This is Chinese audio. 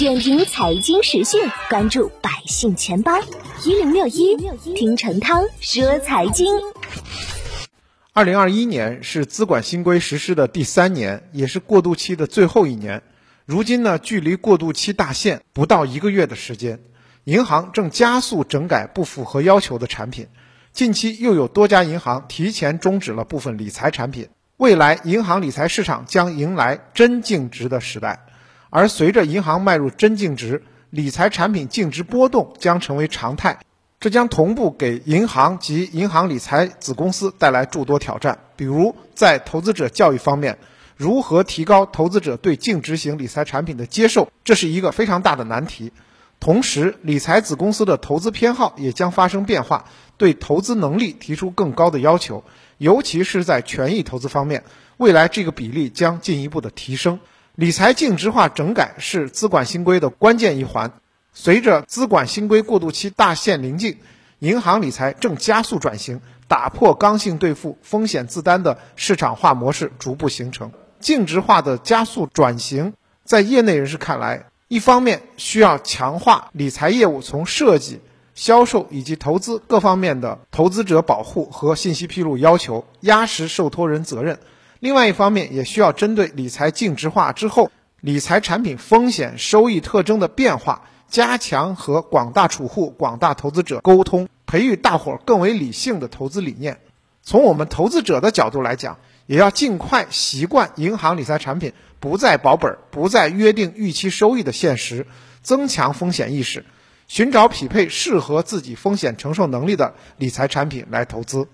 点评财经时讯，关注百姓钱包一零六一，听陈涛说财经。二零二一年是资管新规实施的第三年，也是过渡期的最后一年。如今呢，距离过渡期大限不到一个月的时间，银行正加速整改不符合要求的产品。近期又有多家银行提前终止了部分理财产品，未来银行理财市场将迎来真净值的时代。而随着银行迈入真净值，理财产品净值波动将成为常态，这将同步给银行及银行理财子公司带来诸多挑战。比如在投资者教育方面，如何提高投资者对净值型理财产品的接受，这是一个非常大的难题。同时，理财子公司的投资偏好也将发生变化，对投资能力提出更高的要求，尤其是在权益投资方面，未来这个比例将进一步的提升。理财净值化整改是资管新规的关键一环。随着资管新规过渡期大限临近，银行理财正加速转型，打破刚性兑付、风险自担的市场化模式逐步形成。净值化的加速转型，在业内人士看来。一方面需要强化理财业务从设计、销售以及投资各方面的投资者保护和信息披露要求，压实受托人责任；另外一方面也需要针对理财净值化之后理财产品风险收益特征的变化，加强和广大储户、广大投资者沟通，培育大伙儿更为理性的投资理念。从我们投资者的角度来讲，也要尽快习惯银行理财产品不再保本、不再约定预期收益的现实，增强风险意识，寻找匹配适合自己风险承受能力的理财产品来投资。